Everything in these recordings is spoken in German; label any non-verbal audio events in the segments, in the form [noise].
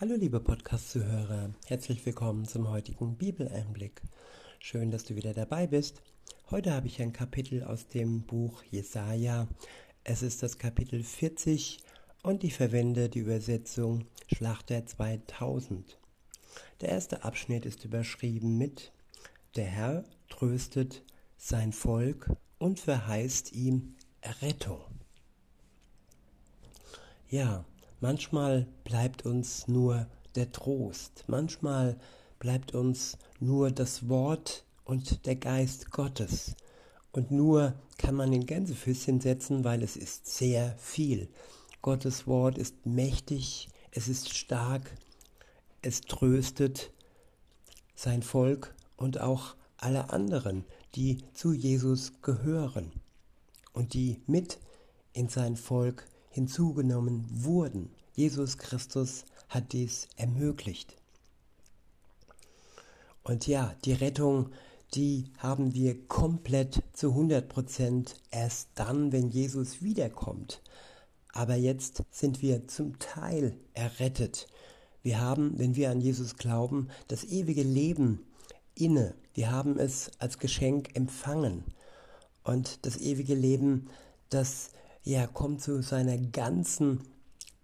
Hallo liebe Podcast-Zuhörer, herzlich willkommen zum heutigen Bibeleinblick. Schön, dass du wieder dabei bist. Heute habe ich ein Kapitel aus dem Buch Jesaja. Es ist das Kapitel 40 und ich verwende die Übersetzung Schlachter 2000. Der erste Abschnitt ist überschrieben mit Der Herr tröstet sein Volk und verheißt ihm Rettung. Ja, Manchmal bleibt uns nur der Trost, manchmal bleibt uns nur das Wort und der Geist Gottes. Und nur kann man in Gänsefüßchen setzen, weil es ist sehr viel. Gottes Wort ist mächtig, es ist stark, es tröstet sein Volk und auch alle anderen, die zu Jesus gehören und die mit in sein Volk hinzugenommen wurden. Jesus Christus hat dies ermöglicht. Und ja, die Rettung, die haben wir komplett zu 100 Prozent erst dann, wenn Jesus wiederkommt. Aber jetzt sind wir zum Teil errettet. Wir haben, wenn wir an Jesus glauben, das ewige Leben inne. Wir haben es als Geschenk empfangen. Und das ewige Leben, das ja, kommt zu seiner ganzen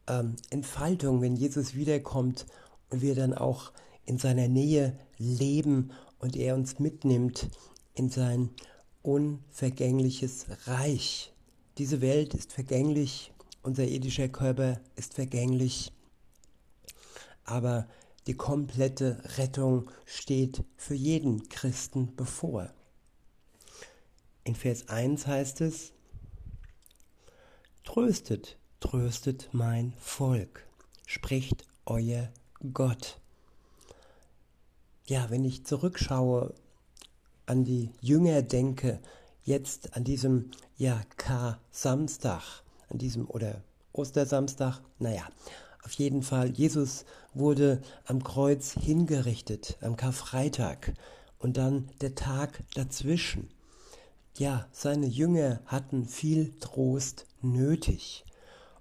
ähm, Entfaltung, wenn Jesus wiederkommt und wir dann auch in seiner Nähe leben und er uns mitnimmt in sein unvergängliches Reich. Diese Welt ist vergänglich, unser irdischer Körper ist vergänglich, aber die komplette Rettung steht für jeden Christen bevor. In Vers 1 heißt es, Tröstet, tröstet mein Volk, spricht euer Gott. Ja, wenn ich zurückschaue, an die Jünger denke, jetzt an diesem ja, K-Samstag, an diesem oder Ostersamstag, naja, auf jeden Fall, Jesus wurde am Kreuz hingerichtet, am Karfreitag und dann der Tag dazwischen. Ja, seine Jünger hatten viel Trost nötig.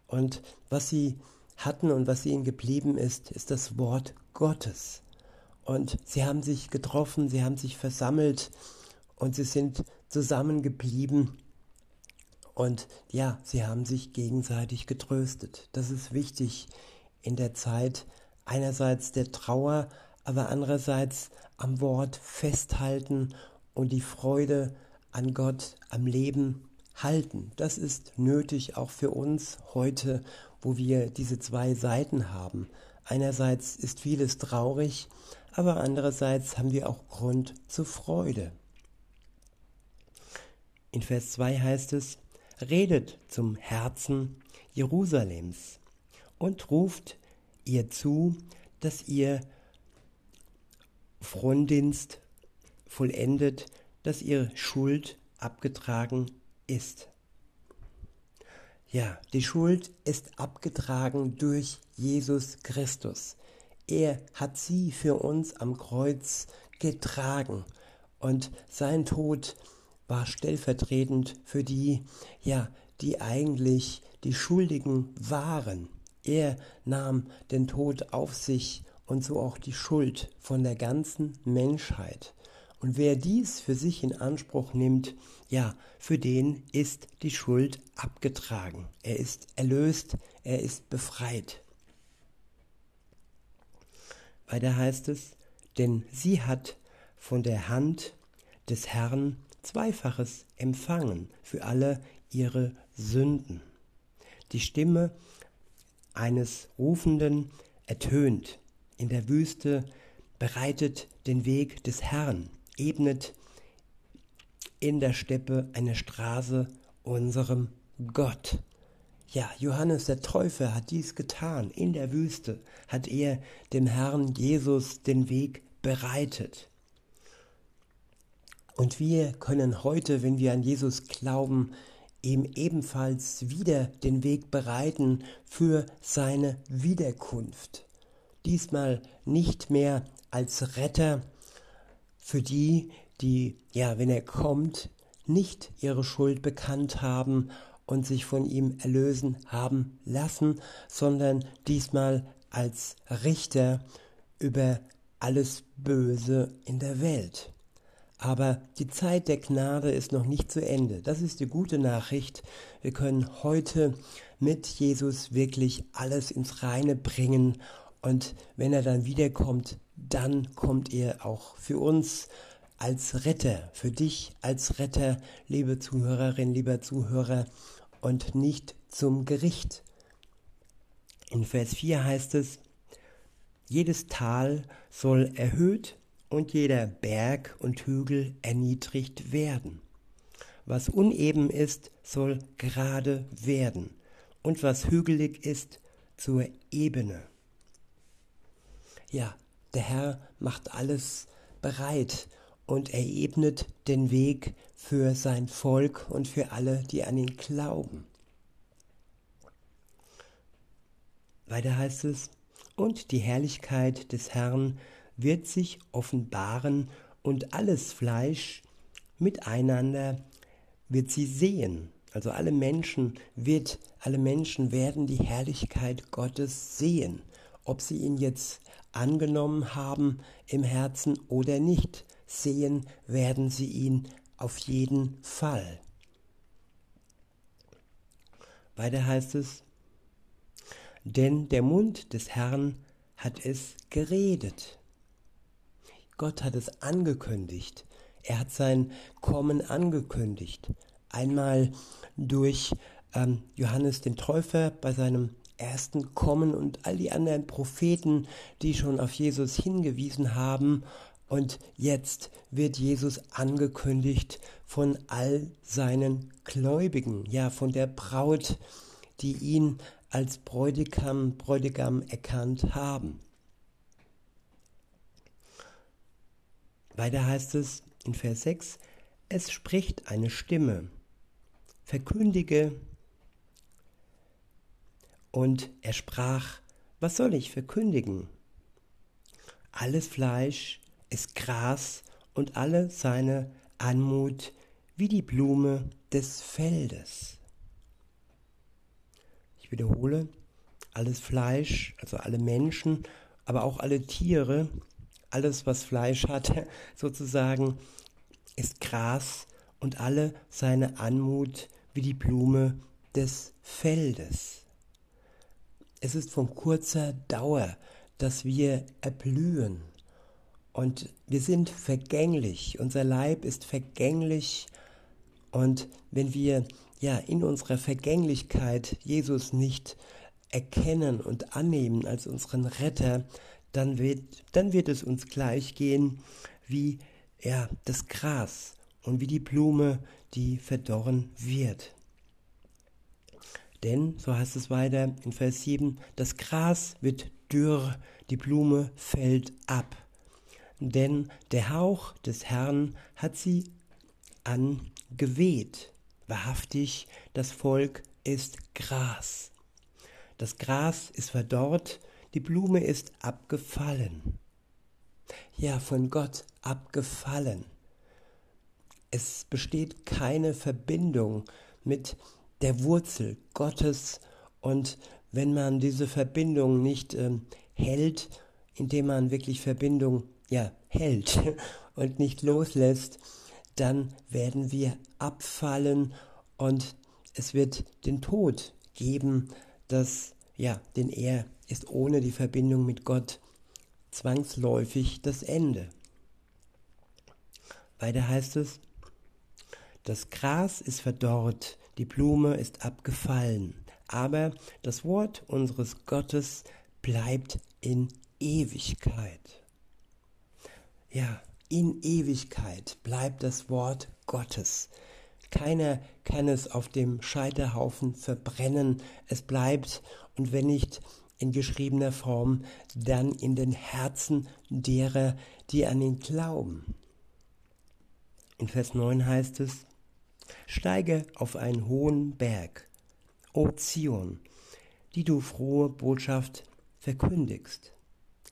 Und was sie hatten und was ihnen geblieben ist, ist das Wort Gottes. Und sie haben sich getroffen, sie haben sich versammelt und sie sind zusammengeblieben. Und ja, sie haben sich gegenseitig getröstet. Das ist wichtig in der Zeit einerseits der Trauer, aber andererseits am Wort festhalten und die Freude an Gott, am Leben halten. Das ist nötig auch für uns heute, wo wir diese zwei Seiten haben. Einerseits ist vieles traurig, aber andererseits haben wir auch Grund zur Freude. In Vers 2 heißt es, redet zum Herzen Jerusalems und ruft ihr zu, dass ihr Frondienst vollendet, dass ihr Schuld abgetragen ist. Ja, die Schuld ist abgetragen durch Jesus Christus. Er hat sie für uns am Kreuz getragen und sein Tod war stellvertretend für die, ja, die eigentlich die Schuldigen waren. Er nahm den Tod auf sich und so auch die Schuld von der ganzen Menschheit. Und wer dies für sich in Anspruch nimmt, ja, für den ist die Schuld abgetragen. Er ist erlöst, er ist befreit. Weiter heißt es, denn sie hat von der Hand des Herrn Zweifaches empfangen für alle ihre Sünden. Die Stimme eines Rufenden ertönt in der Wüste, bereitet den Weg des Herrn ebnet in der Steppe eine Straße unserem Gott. Ja, Johannes der Täufer hat dies getan. In der Wüste hat er dem Herrn Jesus den Weg bereitet. Und wir können heute, wenn wir an Jesus glauben, ihm ebenfalls wieder den Weg bereiten für seine Wiederkunft. Diesmal nicht mehr als Retter, für die, die, ja, wenn er kommt, nicht ihre Schuld bekannt haben und sich von ihm erlösen haben lassen, sondern diesmal als Richter über alles Böse in der Welt. Aber die Zeit der Gnade ist noch nicht zu Ende. Das ist die gute Nachricht. Wir können heute mit Jesus wirklich alles ins Reine bringen. Und wenn er dann wiederkommt, dann kommt er auch für uns als Retter, für dich als Retter, liebe Zuhörerin, lieber Zuhörer, und nicht zum Gericht. In Vers 4 heißt es, jedes Tal soll erhöht und jeder Berg und Hügel erniedrigt werden. Was uneben ist, soll gerade werden, und was hügelig ist, zur Ebene. Ja, der Herr macht alles bereit und er ebnet den Weg für sein Volk und für alle, die an ihn glauben. Weiter heißt es, und die Herrlichkeit des Herrn wird sich offenbaren und alles Fleisch miteinander wird sie sehen. Also alle Menschen wird, alle Menschen werden die Herrlichkeit Gottes sehen, ob sie ihn jetzt angenommen haben im Herzen oder nicht. Sehen werden sie ihn auf jeden Fall. Weiter heißt es, denn der Mund des Herrn hat es geredet. Gott hat es angekündigt. Er hat sein Kommen angekündigt. Einmal durch ähm, Johannes den Täufer bei seinem ersten Kommen und all die anderen Propheten, die schon auf Jesus hingewiesen haben. Und jetzt wird Jesus angekündigt von all seinen Gläubigen, ja, von der Braut, die ihn als Bräutigam, Bräutigam erkannt haben. Weiter heißt es in Vers 6, es spricht eine Stimme, verkündige. Und er sprach, was soll ich verkündigen? Alles Fleisch ist Gras und alle seine Anmut wie die Blume des Feldes. Ich wiederhole, alles Fleisch, also alle Menschen, aber auch alle Tiere alles, was Fleisch hat, [laughs] sozusagen, ist Gras und alle seine Anmut wie die Blume des Feldes. Es ist von kurzer Dauer, dass wir erblühen. Und wir sind vergänglich, unser Leib ist vergänglich. Und wenn wir ja in unserer Vergänglichkeit Jesus nicht erkennen und annehmen als unseren Retter, dann wird, dann wird es uns gleich gehen wie ja, das Gras und wie die Blume, die verdorren wird. Denn, so heißt es weiter in Vers 7, das Gras wird dürr, die Blume fällt ab. Denn der Hauch des Herrn hat sie angeweht. Wahrhaftig, das Volk ist Gras. Das Gras ist verdorrt, die Blume ist abgefallen. Ja, von Gott abgefallen. Es besteht keine Verbindung mit der Wurzel Gottes und wenn man diese Verbindung nicht ähm, hält, indem man wirklich Verbindung ja hält [laughs] und nicht loslässt, dann werden wir abfallen und es wird den Tod geben, das ja, den er ist ohne die Verbindung mit Gott zwangsläufig das Ende. Weiter heißt es, das Gras ist verdorrt, die Blume ist abgefallen, aber das Wort unseres Gottes bleibt in Ewigkeit. Ja, in Ewigkeit bleibt das Wort Gottes. Keiner kann es auf dem Scheiterhaufen verbrennen. Es bleibt, und wenn nicht in geschriebener Form, dann in den Herzen derer, die an ihn glauben. In Vers 9 heißt es, Steige auf einen hohen Berg, O Zion, die du frohe Botschaft verkündigst.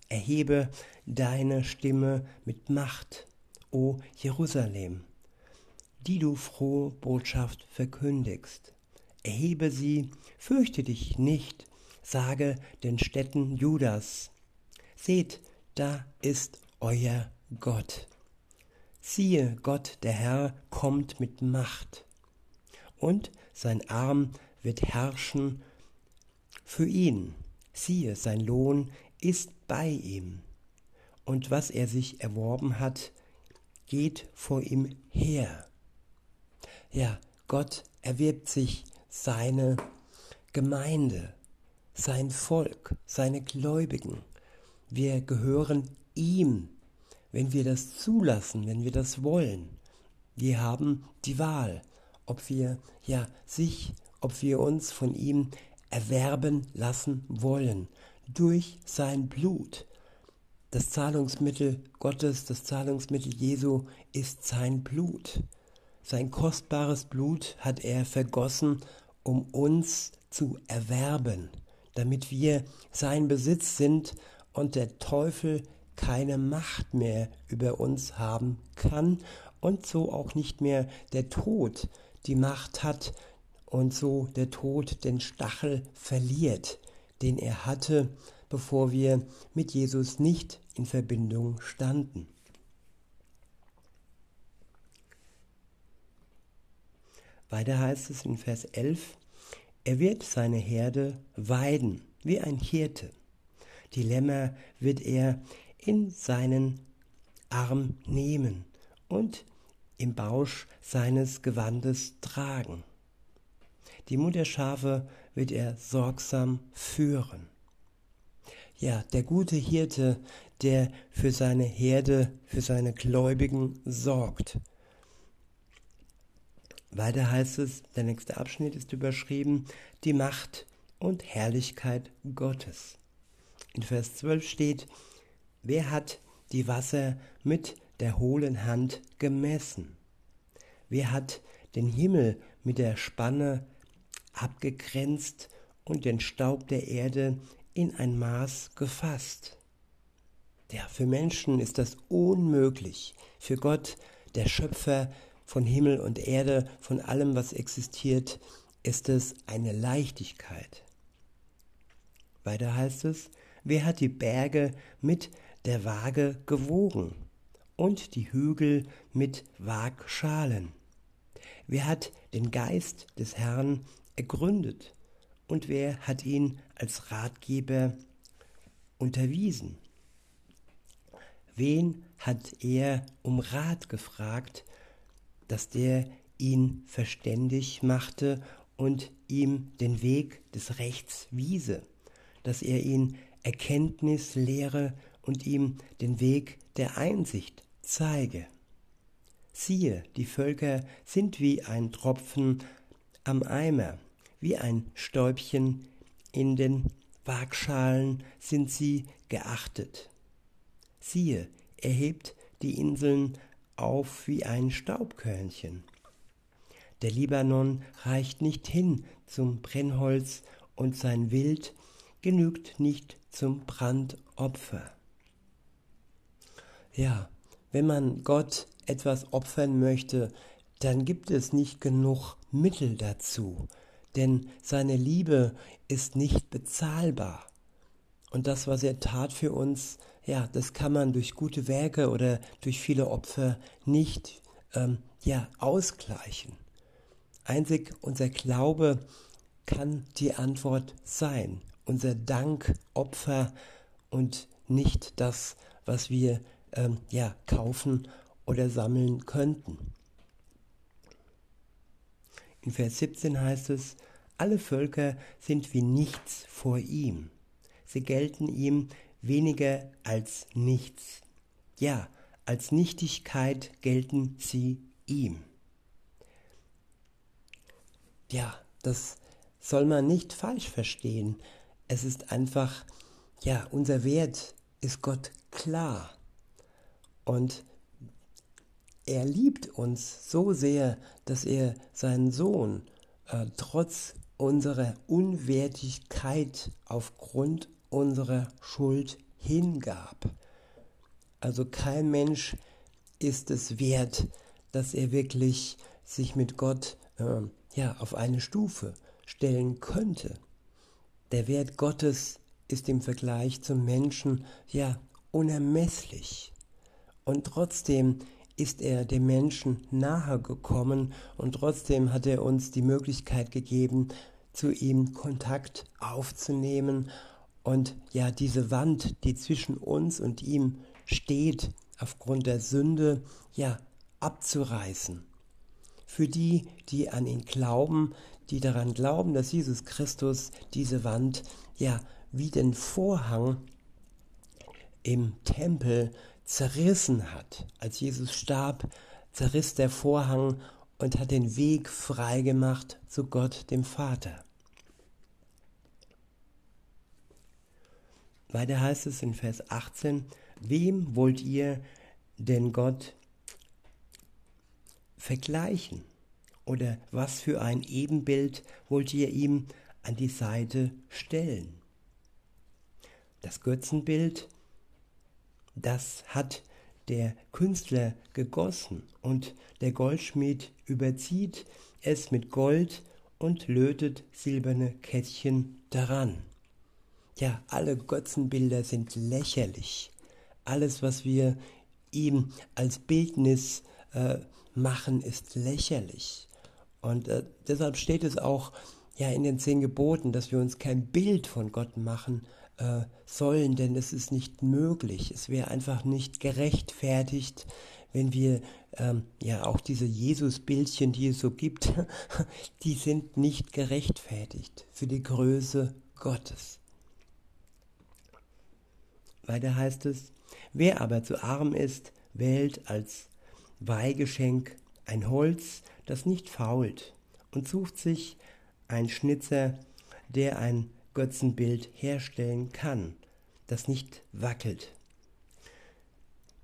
Erhebe deine Stimme mit Macht, O Jerusalem, die du frohe Botschaft verkündigst. Erhebe sie, fürchte dich nicht, sage den Städten Judas, seht, da ist euer Gott. Siehe, Gott, der Herr, kommt mit Macht, und sein Arm wird herrschen für ihn. Siehe, sein Lohn ist bei ihm, und was er sich erworben hat, geht vor ihm her. Ja, Gott erwirbt sich seine Gemeinde, sein Volk, seine Gläubigen. Wir gehören ihm, wenn wir das zulassen, wenn wir das wollen. Wir haben die Wahl, ob wir ja sich, ob wir uns von ihm erwerben lassen wollen durch sein Blut. Das Zahlungsmittel Gottes, das Zahlungsmittel Jesu ist sein Blut. Sein kostbares Blut hat er vergossen, um uns zu erwerben, damit wir sein Besitz sind und der Teufel keine Macht mehr über uns haben kann und so auch nicht mehr der Tod die Macht hat und so der Tod den Stachel verliert, den er hatte, bevor wir mit Jesus nicht in Verbindung standen. Weiter heißt es in Vers 11, er wird seine Herde weiden wie ein Hirte. Die Lämmer wird er in seinen Arm nehmen und im Bausch seines Gewandes tragen. Die Mutterschafe wird er sorgsam führen. Ja, der gute Hirte, der für seine Herde, für seine Gläubigen sorgt, weiter heißt es, der nächste Abschnitt ist überschrieben, die Macht und Herrlichkeit Gottes. In Vers 12 steht, wer hat die Wasser mit der hohlen Hand gemessen? Wer hat den Himmel mit der Spanne abgegrenzt und den Staub der Erde in ein Maß gefasst? Ja, für Menschen ist das unmöglich. Für Gott, der Schöpfer, von Himmel und Erde, von allem, was existiert, ist es eine Leichtigkeit. Weiter heißt es, wer hat die Berge mit der Waage gewogen und die Hügel mit Waagschalen? Wer hat den Geist des Herrn ergründet und wer hat ihn als Ratgeber unterwiesen? Wen hat er um Rat gefragt dass der ihn verständig machte und ihm den Weg des Rechts wiese, dass er ihn Erkenntnis lehre und ihm den Weg der Einsicht zeige. Siehe, die Völker sind wie ein Tropfen am Eimer, wie ein Stäubchen in den Waagschalen sind sie geachtet. Siehe, er hebt die Inseln auf wie ein Staubkörnchen. Der Libanon reicht nicht hin zum Brennholz und sein Wild genügt nicht zum Brandopfer. Ja, wenn man Gott etwas opfern möchte, dann gibt es nicht genug Mittel dazu, denn seine Liebe ist nicht bezahlbar. Und das, was er tat für uns, ja, das kann man durch gute Werke oder durch viele Opfer nicht ähm, ja, ausgleichen. Einzig unser Glaube kann die Antwort sein. Unser Dank, Opfer und nicht das, was wir ähm, ja, kaufen oder sammeln könnten. In Vers 17 heißt es, alle Völker sind wie nichts vor ihm. Sie gelten ihm weniger als nichts. Ja, als Nichtigkeit gelten sie ihm. Ja, das soll man nicht falsch verstehen. Es ist einfach, ja, unser Wert ist Gott klar. Und er liebt uns so sehr, dass er seinen Sohn äh, trotz unserer Unwertigkeit aufgrund unsere Schuld hingab. Also kein Mensch ist es wert, dass er wirklich sich mit Gott äh, ja, auf eine Stufe stellen könnte. Der Wert Gottes ist im Vergleich zum Menschen ja unermesslich. Und trotzdem ist er dem Menschen nahe gekommen und trotzdem hat er uns die Möglichkeit gegeben, zu ihm Kontakt aufzunehmen und ja diese Wand, die zwischen uns und ihm steht, aufgrund der Sünde, ja abzureißen. Für die, die an ihn glauben, die daran glauben, dass Jesus Christus diese Wand ja wie den Vorhang im Tempel zerrissen hat. Als Jesus starb, zerriss der Vorhang und hat den Weg freigemacht zu Gott dem Vater. Weiter heißt es in Vers 18, wem wollt ihr denn Gott vergleichen? Oder was für ein Ebenbild wollt ihr ihm an die Seite stellen? Das Götzenbild das hat der Künstler gegossen und der Goldschmied überzieht es mit Gold und lötet silberne Kettchen daran. Ja, alle Götzenbilder sind lächerlich. Alles, was wir ihm als Bildnis äh, machen, ist lächerlich. Und äh, deshalb steht es auch ja in den zehn Geboten, dass wir uns kein Bild von Gott machen äh, sollen, denn es ist nicht möglich. Es wäre einfach nicht gerechtfertigt, wenn wir ähm, ja auch diese Jesus-Bildchen, die es so gibt, [laughs] die sind nicht gerechtfertigt für die Größe Gottes. Weiter heißt es, wer aber zu arm ist, wählt als Weihgeschenk ein Holz, das nicht fault, und sucht sich ein Schnitzer, der ein Götzenbild herstellen kann, das nicht wackelt.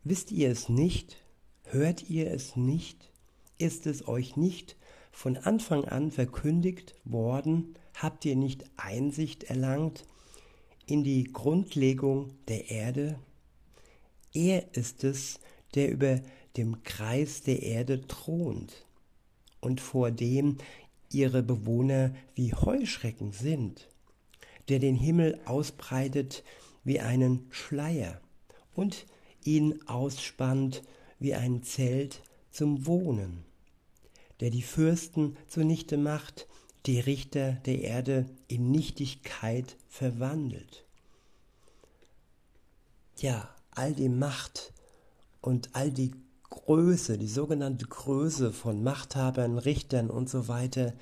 Wisst ihr es nicht? Hört ihr es nicht? Ist es euch nicht von Anfang an verkündigt worden? Habt ihr nicht Einsicht erlangt in die Grundlegung der Erde? Er ist es, der über dem Kreis der Erde thront und vor dem ihre Bewohner wie Heuschrecken sind der den Himmel ausbreitet wie einen Schleier und ihn ausspannt wie ein Zelt zum Wohnen, der die Fürsten zunichte macht, die Richter der Erde in Nichtigkeit verwandelt. Ja, all die Macht und all die Größe, die sogenannte Größe von Machthabern, Richtern und so weiter,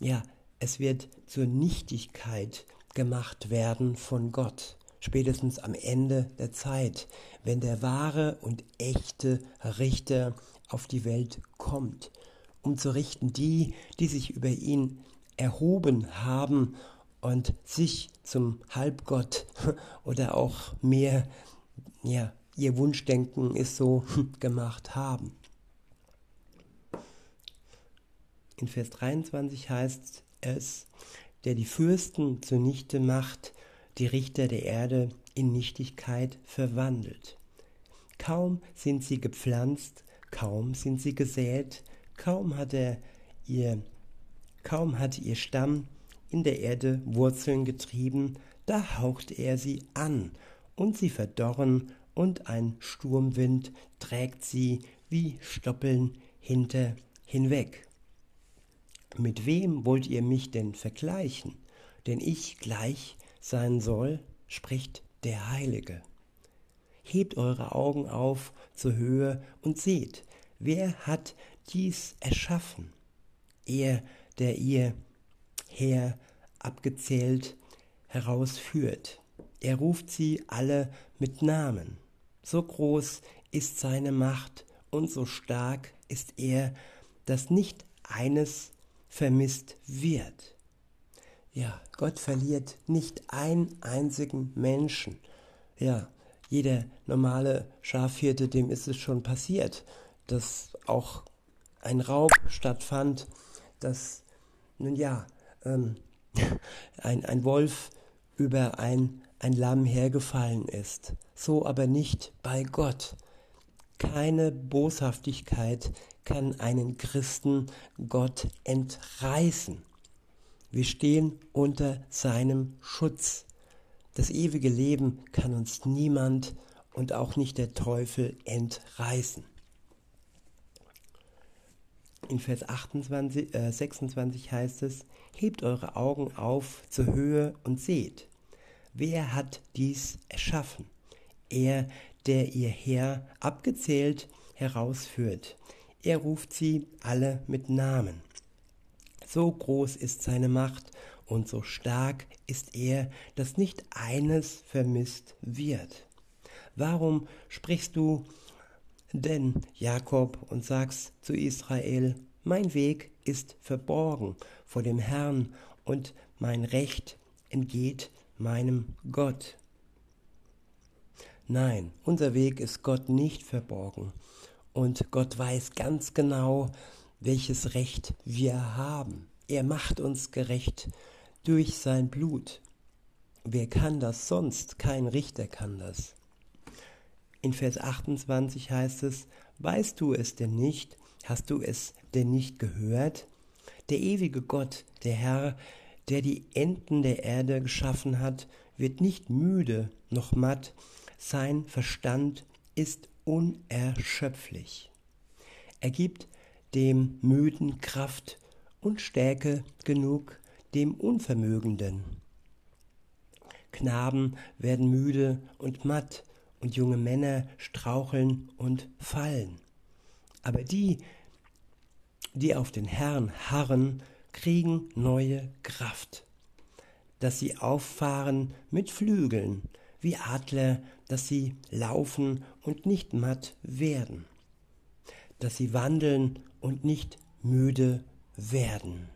ja, es wird zur Nichtigkeit gemacht werden von Gott, spätestens am Ende der Zeit, wenn der wahre und echte Richter auf die Welt kommt, um zu richten die, die sich über ihn erhoben haben und sich zum Halbgott [laughs] oder auch mehr, ja, ihr Wunschdenken ist so [laughs] gemacht haben. In Vers 23 heißt es, der die Fürsten zunichte macht, die Richter der Erde in Nichtigkeit verwandelt. Kaum sind sie gepflanzt, kaum sind sie gesät, kaum hat er ihr, kaum hat ihr Stamm in der Erde Wurzeln getrieben, da haucht er sie an, und sie verdorren, und ein Sturmwind trägt sie wie Stoppeln hinter hinweg. Mit wem wollt ihr mich denn vergleichen? Denn ich gleich sein soll, spricht der Heilige. Hebt eure Augen auf zur Höhe und seht, wer hat dies erschaffen? Er, der ihr her abgezählt herausführt. Er ruft sie alle mit Namen. So groß ist seine Macht und so stark ist er, dass nicht eines vermisst wird. Ja, Gott verliert nicht einen einzigen Menschen. Ja, jeder normale Schafhirte, dem ist es schon passiert, dass auch ein Raub stattfand, dass, nun ja, ähm, [laughs] ein, ein Wolf über ein, ein Lamm hergefallen ist. So aber nicht bei Gott. Keine Boshaftigkeit kann einen Christen Gott entreißen. Wir stehen unter seinem Schutz. Das ewige Leben kann uns niemand und auch nicht der Teufel entreißen. In Vers 28, äh, 26 heißt es, hebt eure Augen auf zur Höhe und seht, wer hat dies erschaffen? Er, der ihr Herr abgezählt herausführt. Er ruft sie alle mit Namen. So groß ist seine Macht und so stark ist er, dass nicht eines vermisst wird. Warum sprichst du denn, Jakob, und sagst zu Israel, mein Weg ist verborgen vor dem Herrn und mein Recht entgeht meinem Gott. Nein, unser Weg ist Gott nicht verborgen und Gott weiß ganz genau, welches Recht wir haben. Er macht uns gerecht durch sein Blut. Wer kann das sonst? Kein Richter kann das. In Vers 28 heißt es, weißt du es denn nicht? Hast du es denn nicht gehört? Der ewige Gott, der Herr, der die Enden der Erde geschaffen hat, wird nicht müde noch matt, sein Verstand ist unerschöpflich. Er gibt dem Müden Kraft und Stärke genug dem Unvermögenden. Knaben werden müde und matt, und junge Männer straucheln und fallen. Aber die, die auf den Herrn harren, kriegen neue Kraft, dass sie auffahren mit Flügeln, wie Adler, dass sie laufen und nicht matt werden, dass sie wandeln und nicht müde werden.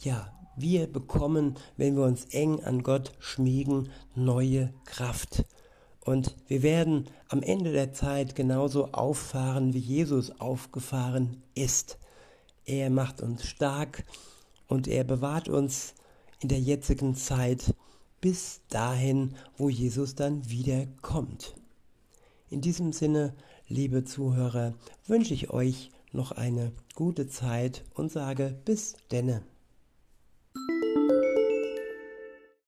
Ja, wir bekommen, wenn wir uns eng an Gott schmiegen, neue Kraft. Und wir werden am Ende der Zeit genauso auffahren, wie Jesus aufgefahren ist. Er macht uns stark und er bewahrt uns in der jetzigen Zeit bis dahin, wo Jesus dann wieder kommt. In diesem Sinne, liebe Zuhörer, wünsche ich euch noch eine gute Zeit und sage bis denne.